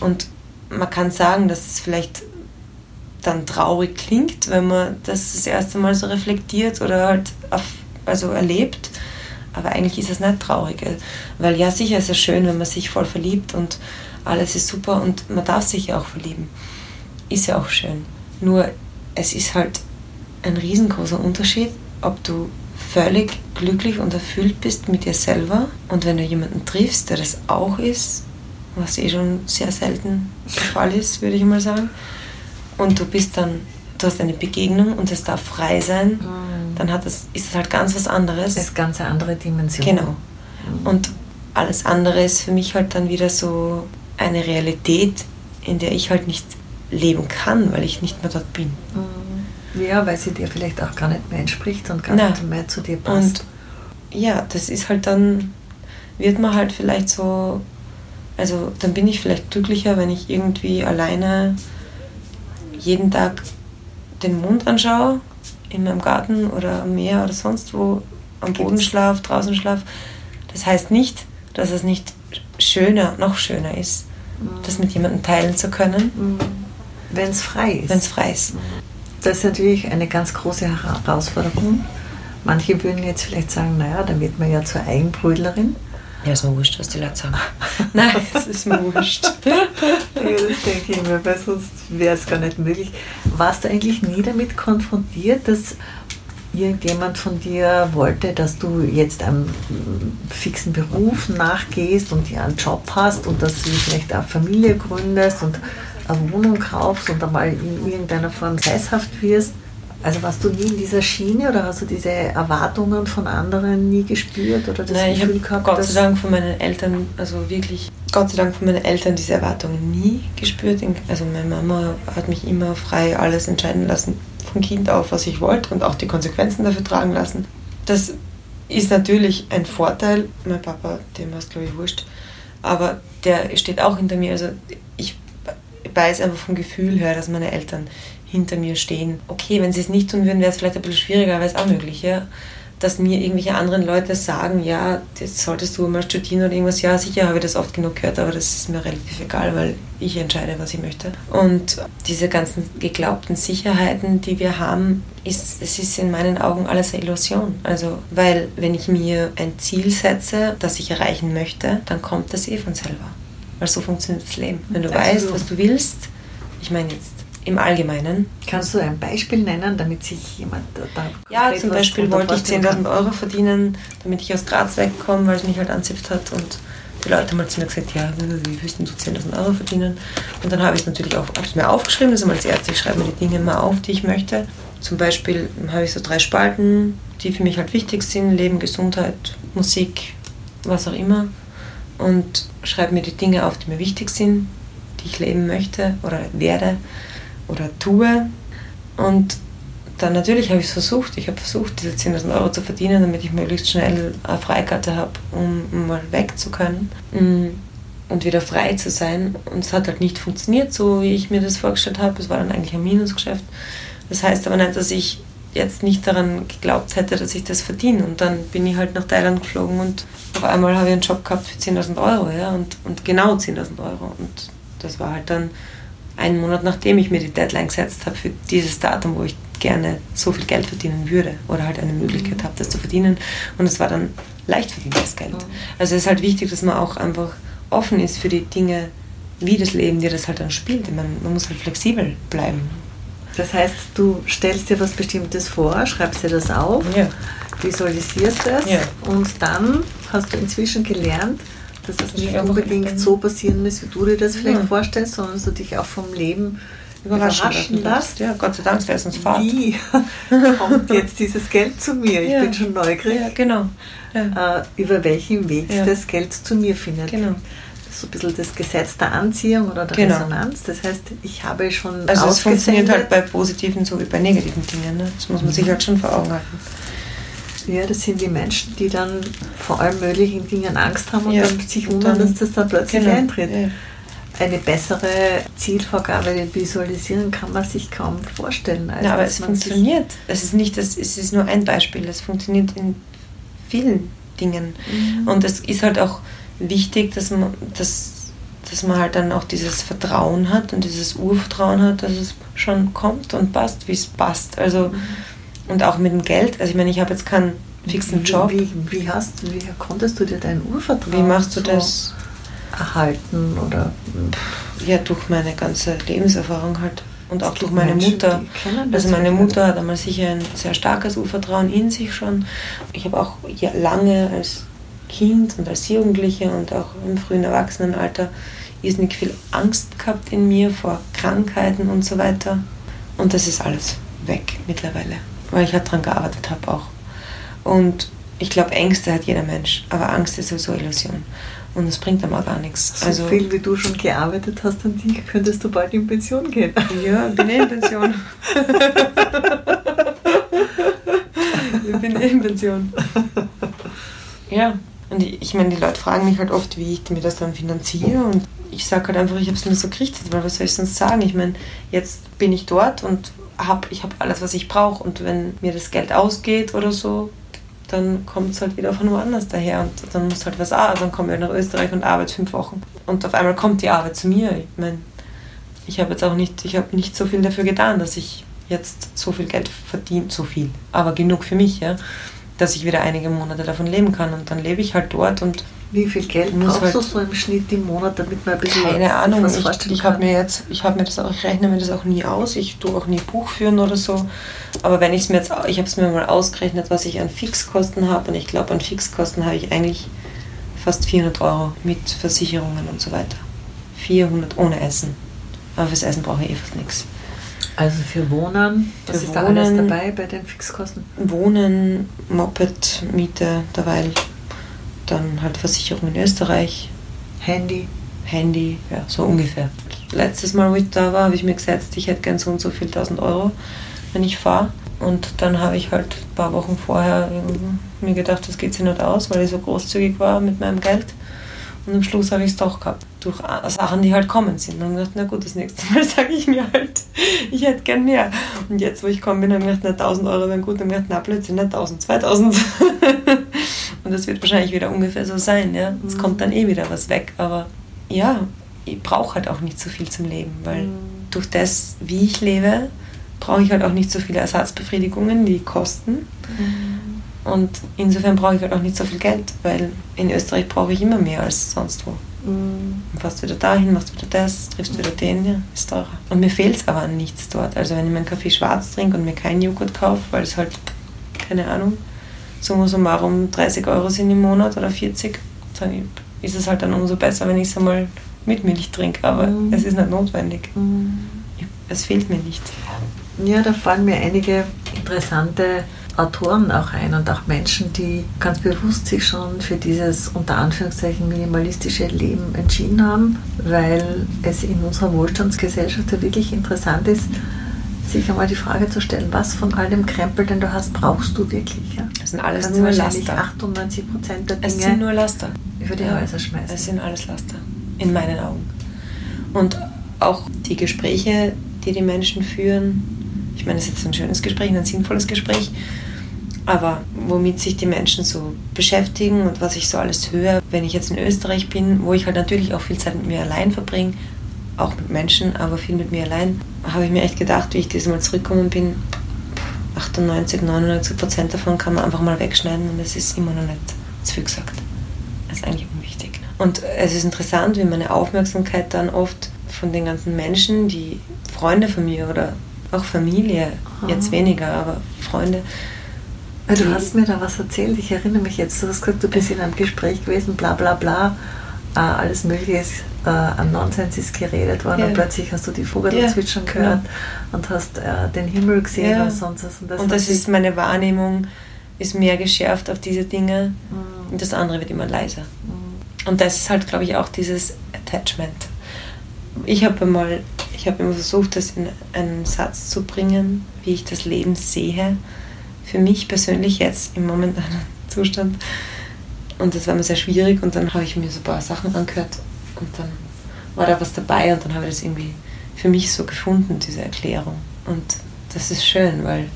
Und man kann sagen, dass es vielleicht dann traurig klingt, wenn man das das erste Mal so reflektiert oder halt auf, also erlebt, aber eigentlich ist es nicht traurig, weil ja sicher ist es schön, wenn man sich voll verliebt und alles ist super und man darf sich ja auch verlieben ist ja auch schön. Nur es ist halt ein riesengroßer Unterschied, ob du völlig glücklich und erfüllt bist mit dir selber und wenn du jemanden triffst, der das auch ist, was eh schon sehr selten der Fall ist, würde ich mal sagen, und du bist dann, du hast eine Begegnung und es darf frei sein, mhm. dann hat das, ist es halt ganz was anderes. Das ist ganz eine andere Dimension. Genau. Mhm. Und alles andere ist für mich halt dann wieder so eine Realität, in der ich halt nicht leben kann, weil ich nicht mehr dort bin. Mhm. Ja, weil sie dir vielleicht auch gar nicht mehr entspricht und gar Nein. nicht mehr zu dir passt. Und ja, das ist halt dann, wird man halt vielleicht so, also dann bin ich vielleicht glücklicher, wenn ich irgendwie alleine jeden Tag den Mond anschaue, in meinem Garten oder am Meer oder sonst wo, am Boden schlaf, draußen schlaf. Das heißt nicht, dass es nicht schöner, noch schöner ist, mhm. das mit jemandem teilen zu können. Mhm wenn es frei ist. Wenn es frei ist. Das ist natürlich eine ganz große Herausforderung. Manche würden jetzt vielleicht sagen, naja, dann wird man ja zur Eigenbrödlerin. Ja, ist mir wurscht, was die Leute sagen. Nein, es ist mir wurscht. ja, das denke ich mir, weil sonst wäre es gar nicht möglich. Warst du eigentlich nie damit konfrontiert, dass irgendjemand von dir wollte, dass du jetzt einem fixen Beruf nachgehst und dir einen Job hast und dass du vielleicht eine Familie gründest und eine Wohnung kaufst und einmal in irgendeiner Form sesshaft wirst. Also warst du nie in dieser Schiene oder hast du diese Erwartungen von anderen nie gespürt oder das Nein, Gefühl ich habe Gott sei Dank von meinen Eltern, also wirklich Gott sei Dank von meinen Eltern diese Erwartungen nie gespürt. Also meine Mama hat mich immer frei alles entscheiden lassen, von Kind auf, was ich wollte und auch die Konsequenzen dafür tragen lassen. Das ist natürlich ein Vorteil. Mein Papa, dem war es glaube ich wurscht, aber der steht auch hinter mir. Also ich weiß einfach vom Gefühl her, dass meine Eltern hinter mir stehen. Okay, wenn sie es nicht tun würden, wäre es vielleicht ein bisschen schwieriger, aber es ist auch möglich, ja. Dass mir irgendwelche anderen Leute sagen, ja, jetzt solltest du mal studieren oder irgendwas. Ja, sicher habe ich das oft genug gehört, aber das ist mir relativ egal, weil ich entscheide, was ich möchte. Und diese ganzen geglaubten Sicherheiten, die wir haben, ist, es ist in meinen Augen alles eine Illusion. Also, weil wenn ich mir ein Ziel setze, das ich erreichen möchte, dann kommt das eh von selber. Weil so funktioniert das Leben. Wenn du also weißt, was du willst, ich meine jetzt im Allgemeinen. Kannst du ein Beispiel nennen, damit sich jemand da Ja, zum Beispiel wollte ich 10.000 Euro verdienen, damit ich aus Graz wegkomme, weil es mich halt anzipft hat und die Leute haben halt zu mir gesagt, ja, wie willst du 10.000 Euro verdienen? Und dann habe ich es natürlich auch hab's mir aufgeschrieben, immer als erstes, ich schreibe mir die Dinge mal auf, die ich möchte. Zum Beispiel habe ich so drei Spalten, die für mich halt wichtig sind, Leben, Gesundheit, Musik, was auch immer und schreibe mir die Dinge auf, die mir wichtig sind, die ich leben möchte oder werde oder tue. Und dann natürlich habe ich es versucht. Ich habe versucht, diese 10.000 Euro zu verdienen, damit ich möglichst schnell eine Freikarte habe, um mal weg zu können mm, und wieder frei zu sein. Und es hat halt nicht funktioniert, so wie ich mir das vorgestellt habe. Es war dann eigentlich ein Minusgeschäft. Das heißt aber nicht, dass ich jetzt nicht daran geglaubt hätte, dass ich das verdiene. Und dann bin ich halt nach Thailand geflogen und auf einmal habe ich einen Job gehabt für 10.000 Euro. Ja, und, und genau 10.000 Euro. Und das war halt dann einen Monat, nachdem ich mir die Deadline gesetzt habe für dieses Datum, wo ich gerne so viel Geld verdienen würde oder halt eine Möglichkeit mhm. habe, das zu verdienen. Und es war dann leicht verdientes Geld. Mhm. Also es ist halt wichtig, dass man auch einfach offen ist für die Dinge, wie das Leben dir das halt dann spielt. Meine, man muss halt flexibel bleiben. Das heißt, du stellst dir was Bestimmtes vor, schreibst dir das auf, ja. visualisierst es ja. und dann hast du inzwischen gelernt, dass es nicht unbedingt so passieren muss, wie du dir das vielleicht ja. vorstellst, sondern dass du dich auch vom Leben überraschen, überraschen lässt. Ja, Gott sei Dank, wäre es uns Fahrt. Wie kommt jetzt dieses Geld zu mir? Ich bin schon neugierig. Ja, genau. Äh, über welchen Weg das Geld zu mir findet. Genau so ein bisschen das Gesetz der Anziehung oder der genau. Resonanz. Das heißt, ich habe schon. Also es funktioniert halt bei positiven so wie bei negativen Dingen. Ne? Das muss man mhm. sich halt schon vor Augen halten. Ja, das sind die Menschen, die dann vor allen möglichen Dingen Angst haben und Ja. dann sich wundern, dass das dann plötzlich Genau. eintritt. Ja. Eine bessere Zielvorgabe visualisieren kann man sich kaum vorstellen. Als Ja, aber es funktioniert. Es ist nicht, das, es ist nur ein Beispiel. Es funktioniert in vielen Dingen. Mhm. Und es ist halt auch wichtig, dass man, dass, dass man halt dann auch dieses Vertrauen hat und dieses Urvertrauen hat, dass es schon kommt und passt, wie es passt. Also, Mhm. Und auch mit dem Geld. Also ich meine, ich habe jetzt keinen fixen Job. Wie, wie, hast, wie konntest du dir dein Urvertrauen Wie machst du so das? erhalten? Oder Ja, durch meine ganze Lebenserfahrung halt. Und auch durch meine Menschen, Mutter. Also meine Mutter hat einmal sicher ein sehr starkes Urvertrauen in sich schon. Ich habe auch ja, lange als Kind und als Jugendliche und auch im frühen Erwachsenenalter irrsinnig viel Angst gehabt in mir vor Krankheiten und so weiter. Und das ist alles weg mittlerweile, weil ich halt daran gearbeitet habe auch. Und ich glaube, Ängste hat jeder Mensch, aber Angst ist sowieso Illusion. Und es bringt einmal gar nichts. So Also, viel wie du schon gearbeitet hast an dich, könntest du bald in Pension gehen. Ja, bin eh in Pension. ich bin eh in Pension. Ja, und ich, ich meine, die Leute fragen mich halt oft, wie ich mir das dann finanziere. Und ich sage halt einfach, ich habe es mir so gerichtet, weil was soll ich sonst sagen? Ich meine, jetzt bin ich dort und hab, ich habe alles, was ich brauche. Und wenn mir das Geld ausgeht oder so, dann kommt es halt wieder von woanders daher und dann muss halt was arbeiten. Dann komme ich nach Österreich und arbeite fünf Wochen. Und auf einmal kommt die Arbeit zu mir. Ich meine, ich habe jetzt auch nicht, ich habe nicht so viel dafür getan, dass ich jetzt so viel Geld verdiene, so viel, aber genug für mich, ja, dass ich wieder einige Monate davon leben kann. Und dann lebe ich halt dort und Wie viel Geld Muss brauchst du halt- so im Schnitt im Monat, damit man ein bisschen keine Ahnung. was Ich, vorstellen ich habe kann? mir jetzt, ich habe mir das auch, ich rechne mir das auch nie aus. Ich tue auch nie Buch führen oder so. Aber wenn ich es mir jetzt, ich habe es mir mal ausgerechnet, was ich an Fixkosten habe und ich glaube, an Fixkosten habe ich eigentlich fast 400 Euro mit Versicherungen und so weiter. 400 ohne Essen. Aber fürs Essen brauche ich eh fast nichts. Also für Wohnen, was Für ist da alles Wohnen- dabei bei den Fixkosten? Wohnen, Moped, Miete derweil, dann halt Versicherung in Österreich, Handy. Handy, ja, so ungefähr. Letztes Mal, wo ich da war, habe ich mir gesetzt, ich hätte gern so und so viel tausend Euro, wenn ich fahre. Und dann habe ich halt ein paar Wochen vorher mir gedacht, das geht sich nicht aus, weil ich so großzügig war mit meinem Geld. Und am Schluss habe ich es doch gehabt. Durch Sachen, die halt kommen sind. Und dann habe ich gedacht, na gut, das nächste Mal sage ich mir halt, ich hätte gern mehr. Und jetzt, wo ich gekommen bin, habe ich gedacht, na 1000 Euro wären gut. Und habe ich gedacht, na plötzlich nicht 1000, 2000. Und das wird wahrscheinlich wieder ungefähr so sein. Ja? Es Mhm. kommt dann eh wieder was weg. Aber ja, ich brauche halt auch nicht so viel zum Leben, weil Mhm. durch das, wie ich lebe, brauche ich halt auch nicht so viele Ersatzbefriedigungen, die kosten. Und insofern brauche ich halt auch nicht so viel Geld, weil in Österreich brauche ich immer mehr als sonst wo. Mhm. Du fährst wieder dahin, machst wieder das, triffst wieder den, ja, ist teurer. Und mir fehlt es aber an nichts dort. Also wenn ich meinen Kaffee schwarz trinke und mir keinen Joghurt kaufe, weil es halt, keine Ahnung, summa summarum 30 Euro sind im Monat oder 40, dann ist es halt dann umso besser, wenn ich es einmal mit Milch trinke. Aber Mhm. es ist nicht notwendig. Mhm. Es fehlt mir nicht. Ja, da fallen mir einige interessante Autoren auch ein und auch Menschen, die ganz bewusst sich schon für dieses unter Anführungszeichen minimalistische Leben entschieden haben, weil es in unserer Wohlstandsgesellschaft ja wirklich interessant ist, sich einmal die Frage zu stellen, was von all dem Krempel, den du hast, brauchst du wirklich? Ja? Es sind alles Kannst nur Laster. 98 Prozent der Es sind Dinge nur Laster. über die Ja, Häuser schmeißen. Es sind alles Laster. In meinen Augen. Und auch die Gespräche, die die Menschen führen, ich meine, es ist jetzt ein schönes Gespräch, ein sinnvolles Gespräch, aber womit sich die Menschen so beschäftigen und was ich so alles höre, wenn ich jetzt in Österreich bin, wo ich halt natürlich auch viel Zeit mit mir allein verbringe, auch mit Menschen, aber viel mit mir allein, habe ich mir echt gedacht, wie ich dieses Mal zurückgekommen bin, 98, 99 Prozent davon kann man einfach mal wegschneiden und es ist immer noch nicht zu viel gesagt. Das ist eigentlich unwichtig. Und es ist interessant, wie meine Aufmerksamkeit dann oft von den ganzen Menschen, die Freunde von mir oder auch Familie, jetzt Aha. weniger, aber Freunde, du hast mir da was erzählt, ich erinnere mich jetzt, du hast gesagt, du bist in einem Gespräch gewesen, bla bla bla, alles Mögliche ist, äh, an Nonsens ist geredet worden Ja. und plötzlich hast du die Vogel Ja, zwitschern gehört und hast äh, den Himmel gesehen Ja. und sonst was. und das sich- ist meine Wahrnehmung, ist mehr geschärft auf diese Dinge Mm, und das andere wird immer leiser. mm, Und das ist halt, glaube ich, auch dieses Attachment. Ich habe mal, ich habe immer versucht, das in einen Satz zu bringen, wie ich das Leben sehe. für mich persönlich jetzt im momentanen Zustand. Und das war mir sehr schwierig und dann habe ich mir so ein paar Sachen angehört und dann war da was dabei und dann habe ich das irgendwie für mich so gefunden, diese Erklärung. Und das ist schön, weil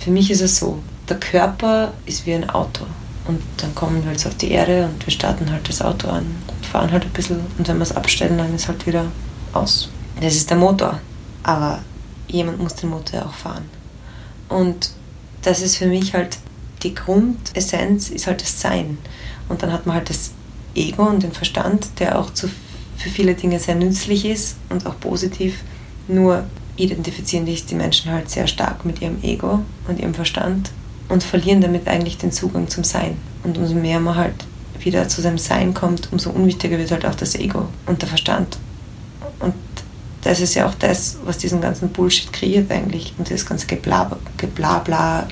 für mich ist es so, der Körper ist wie ein Auto. Und dann kommen wir jetzt auf die Erde und wir starten halt das Auto an und fahren halt ein bisschen. Und wenn wir es abstellen, dann ist halt wieder aus. Das ist der Motor. Aber jemand muss den Motor auch fahren. Und das ist für mich halt die Grundessenz, ist halt das Sein. Und dann hat man halt das Ego und den Verstand, der auch zu, für viele Dinge sehr nützlich ist und auch positiv. Nur identifizieren sich die Menschen halt sehr stark mit ihrem Ego und ihrem Verstand und verlieren damit eigentlich den Zugang zum Sein. Und umso mehr man halt wieder zu seinem Sein kommt, umso unwichtiger wird halt auch das Ego und der Verstand. Und das ist ja auch das, was diesen ganzen Bullshit kreiert eigentlich und das ganze Geblabla. Geblabla.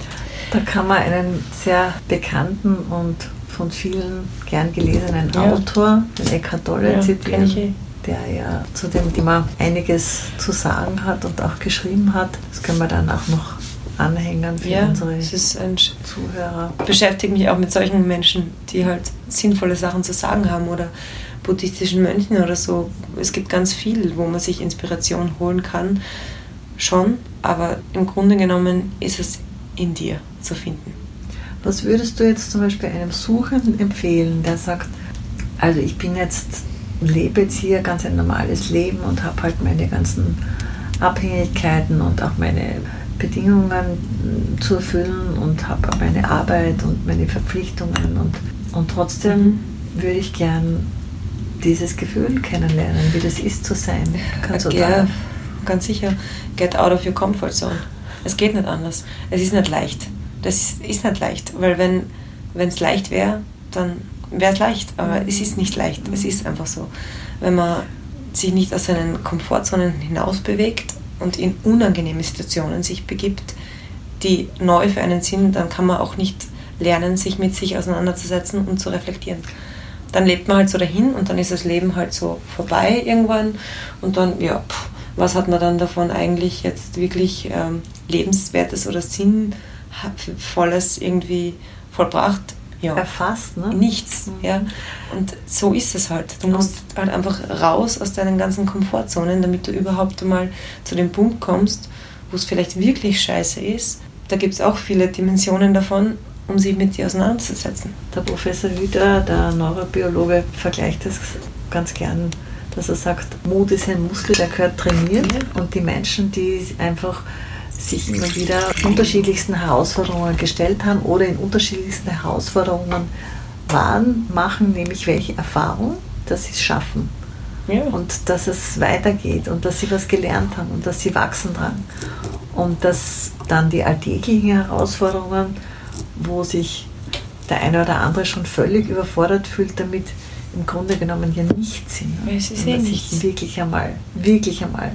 Da kann man einen sehr bekannten und von vielen gern gelesenen ja. Autor, den Eckhart Tolle, ja, zitieren, der ja zu dem Thema einiges zu sagen hat und auch geschrieben hat. Das können wir dann auch noch anhängen für ja, unsere Zuhörer. Ich beschäftige mich auch mit solchen Menschen, die halt sinnvolle Sachen zu sagen haben oder buddhistischen Mönchen oder so. Es gibt ganz viel, wo man sich Inspiration holen kann, schon, aber im Grunde genommen ist es in dir zu finden. Was würdest du jetzt zum Beispiel einem Suchenden empfehlen, der sagt, also ich bin jetzt, lebe jetzt hier ganz ein normales Leben und habe halt meine ganzen Abhängigkeiten und auch meine Bedingungen zu erfüllen und habe meine Arbeit und meine Verpflichtungen und, und trotzdem mhm. würde ich gern dieses Gefühl kennenlernen, wie das ist zu sein. Kannst du ja, ganz sicher. Get out of your comfort zone. Es geht nicht anders. Es ist nicht leicht. Das ist, ist nicht leicht, weil wenn es leicht wäre, dann wäre es leicht, aber mhm. es ist nicht leicht. Es ist einfach so. Wenn man sich nicht aus seinen Komfortzonen hinaus bewegt und in unangenehme Situationen sich begibt, die neu für einen sind, dann kann man auch nicht lernen, sich mit sich auseinanderzusetzen und zu reflektieren. Dann lebt man halt so dahin und dann ist das Leben halt so vorbei irgendwann und dann, ja, pff, was hat man dann davon eigentlich jetzt wirklich ähm, lebenswertes oder sinnvolles irgendwie vollbracht? Ja. Erfasst, ne? Nichts, mhm. ja. Und so ist es halt. Du musst halt einfach raus aus deinen ganzen Komfortzonen, damit du überhaupt einmal zu dem Punkt kommst, wo es vielleicht wirklich scheiße ist. Da gibt es auch viele Dimensionen davon, um sich mit dir auseinanderzusetzen. Der Professor Hüder, der Neurobiologe, vergleicht das ganz gern, dass er sagt, Mut ist ein Muskel, der gehört trainiert ja. und die Menschen, die einfach sich immer wieder unterschiedlichsten Herausforderungen gestellt haben oder in unterschiedlichsten Herausforderungen waren, machen nämlich welche Erfahrung, dass sie es schaffen. Ja. Und dass es weitergeht und dass sie was gelernt haben und dass sie wachsen dran. Und dass dann die alltäglichen Herausforderungen, wo sich der eine oder andere schon völlig überfordert fühlt, damit im Grunde genommen ja nichts sind. Es ist eh sich wirklich einmal, wirklich einmal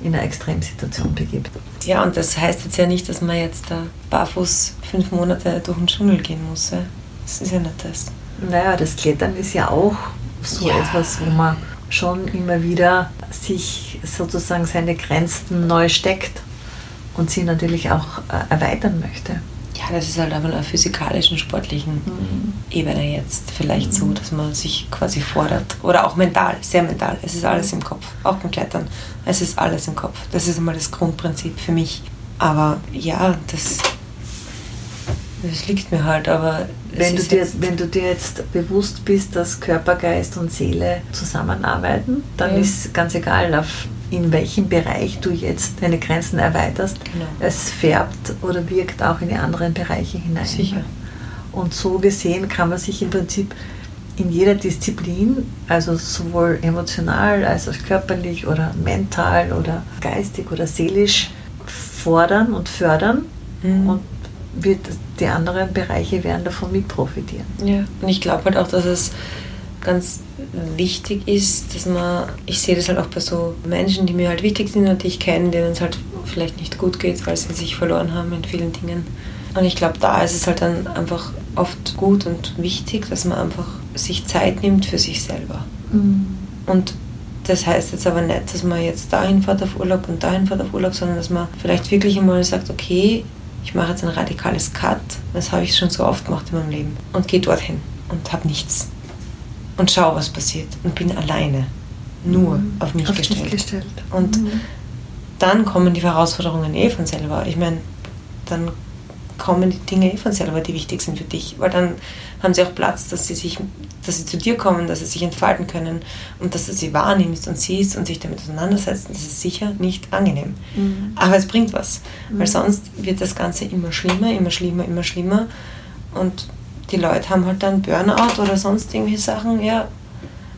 in eine Extremsituation begibt. Ja, und das heißt jetzt ja nicht, dass man jetzt da barfuß fünf Monate durch den Dschungel gehen muss. Das ist ja nicht das. Naja, das Klettern ist ja auch so ja. etwas, wo man schon immer wieder sich sozusagen seine Grenzen neu steckt und sie natürlich auch äh, erweitern möchte. Das ist halt auf einer physikalischen, sportlichen mhm. Ebene jetzt vielleicht mhm. so, dass man sich quasi fordert. Oder auch mental, sehr mental. Es ist alles im Kopf. Auch beim Klettern. Es ist alles im Kopf. Das ist einmal das Grundprinzip für mich. Aber ja, das, das liegt mir halt. Aber wenn du, dir, wenn du dir jetzt bewusst bist, dass Körper, Geist und Seele zusammenarbeiten, dann ja. ist ganz egal, auf in welchem Bereich du jetzt deine Grenzen erweiterst. Genau. Es färbt oder wirkt auch in die anderen Bereiche hinein. Sicher. Und so gesehen kann man sich im Prinzip in jeder Disziplin, also sowohl emotional als auch körperlich oder mental oder geistig oder seelisch, fordern und fördern mhm. und wird die anderen Bereiche werden davon mit profitieren. Ja, und ich glaube halt auch, dass es ganz wichtig ist, dass man, ich sehe das halt auch bei so Menschen, die mir halt wichtig sind und die ich kenne, denen es halt vielleicht nicht gut geht, weil sie sich verloren haben in vielen Dingen. Und ich glaube, da ist es halt dann einfach oft gut und wichtig, dass man einfach sich Zeit nimmt für sich selber. Mhm. Und das heißt jetzt aber nicht, dass man jetzt dahin fährt auf Urlaub und dahin fährt auf Urlaub, sondern dass man vielleicht wirklich einmal sagt, okay, ich mache jetzt ein radikales Cut, das habe ich schon so oft gemacht in meinem Leben, und gehe dorthin und habe nichts. Und schaue, was passiert. Und bin alleine. Nur mhm. auf mich auf gestellt. gestellt. Und mhm. dann kommen die Herausforderungen eh von selber. Ich meine, dann kommen die Dinge eh von selber, die wichtig sind für dich. Weil dann haben sie auch Platz, dass sie, sich, dass sie zu dir kommen, dass sie sich entfalten können und dass du sie wahrnimmst und siehst und sich damit auseinandersetzt. Das ist sicher nicht angenehm. Mhm. Aber es bringt was. Mhm. Weil sonst wird das Ganze immer schlimmer, immer schlimmer, immer schlimmer. Und die Leute haben halt dann Burnout oder sonst irgendwelche Sachen, ja,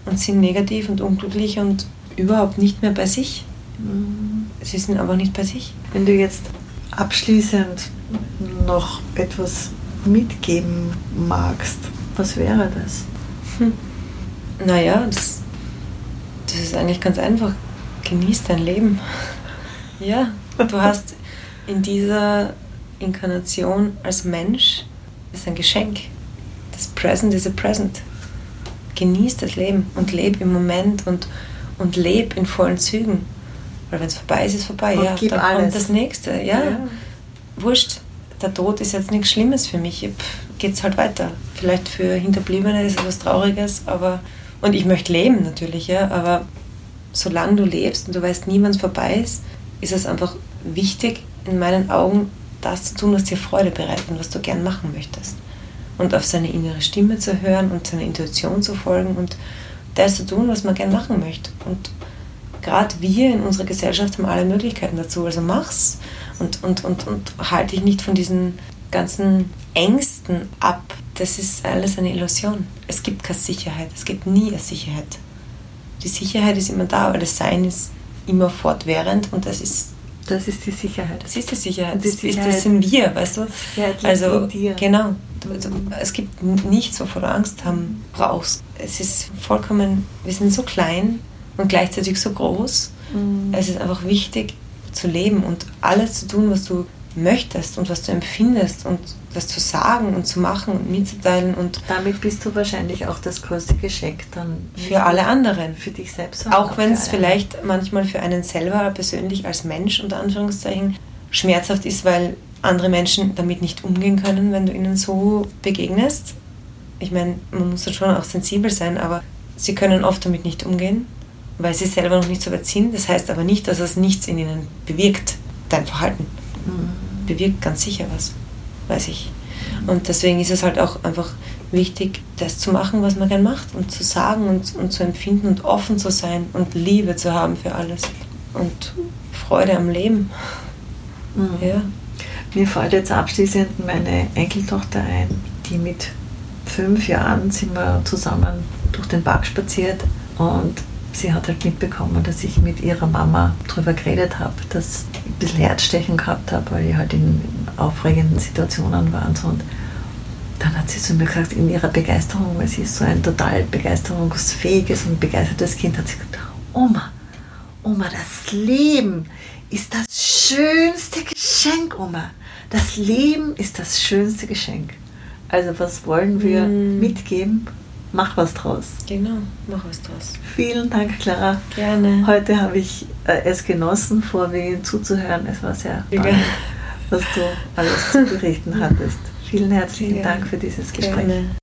und sind negativ und unglücklich und überhaupt nicht mehr bei sich. Mhm. Sie sind aber nicht bei sich. Wenn du jetzt abschließend noch etwas mitgeben magst, was wäre das? Hm. Naja, das, das ist eigentlich ganz einfach. Genieß dein Leben. ja, du hast in dieser Inkarnation als Mensch ist ein Geschenk. Das Present is a Present. Genieß das Leben und leb im Moment und, und leb in vollen Zügen. Weil wenn es vorbei ist, ist es vorbei. Und ja, dann alles. kommt das nächste. Ja, ja. wurscht der Tod ist jetzt nichts Schlimmes für mich. Geht es halt weiter. Vielleicht für Hinterbliebene ist es was Trauriges, aber und ich möchte leben natürlich, ja, aber solange du lebst und du weißt nie, wann es vorbei ist, ist es einfach wichtig, in meinen Augen das zu tun, was dir Freude bereitet und was du gern machen möchtest. Und auf seine innere Stimme zu hören und seiner Intuition zu folgen und das zu tun, was man gern machen möchte. Und gerade wir in unserer Gesellschaft haben alle Möglichkeiten dazu. Also mach's und, und, und, und halte dich nicht von diesen ganzen Ängsten ab. Das ist alles eine Illusion. Es gibt keine Sicherheit. Es gibt nie eine Sicherheit. Die Sicherheit ist immer da, aber das Sein ist immer fortwährend und das ist das ist die Sicherheit. Das ist die Sicherheit. Das, Sicherheit. das sind wir, weißt du? Sicherheit also, genau. Also, es gibt nichts, wovor du Angst haben brauchst. Es ist vollkommen, wir sind so klein und gleichzeitig so groß. Mhm. Es ist einfach wichtig, zu leben und alles zu tun, was du möchtest und was du empfindest und das zu sagen und zu machen und mitzuteilen und damit bist du wahrscheinlich auch das größte Geschenk dann für alle anderen für dich selbst auch, auch wenn es vielleicht anderen. manchmal für einen selber persönlich als Mensch unter Anführungszeichen schmerzhaft ist weil andere Menschen damit nicht umgehen können wenn du ihnen so begegnest ich meine man muss da schon auch sensibel sein aber sie können oft damit nicht umgehen weil sie selber noch nicht so weit sind. Das heißt aber nicht, dass es nichts in ihnen bewirkt, dein Verhalten. Mhm. Bewirkt ganz sicher was, weiß ich. Und deswegen ist es halt auch einfach wichtig, das zu machen, was man gern macht und zu sagen und, und zu empfinden und offen zu sein und Liebe zu haben für alles und Freude am Leben. Mhm. Ja. Mir fällt jetzt abschließend meine Enkeltochter ein, die mit fünf Jahren sind wir zusammen durch den Park spaziert und sie hat halt mitbekommen, dass ich mit ihrer Mama darüber geredet habe, dass ich ein bisschen Herzstechen gehabt habe, weil ich halt in aufregenden Situationen war und so. Und dann hat sie zu mir gesagt, in ihrer Begeisterung, weil sie ist so ein total begeisterungsfähiges und begeistertes Kind, hat sie gesagt, Oma, Oma, das Leben ist das schönste Geschenk, Oma. Das Leben ist das schönste Geschenk. Also was wollen wir mm. mitgeben? Mach was draus. Genau, mach was draus. Vielen Dank, Clara. Gerne. Heute habe ich äh, es genossen, vorwiegend zuzuhören. Es war sehr spannend, was du alles zu berichten hattest. Vielen herzlichen Dank für dieses Gespräch. Gerne.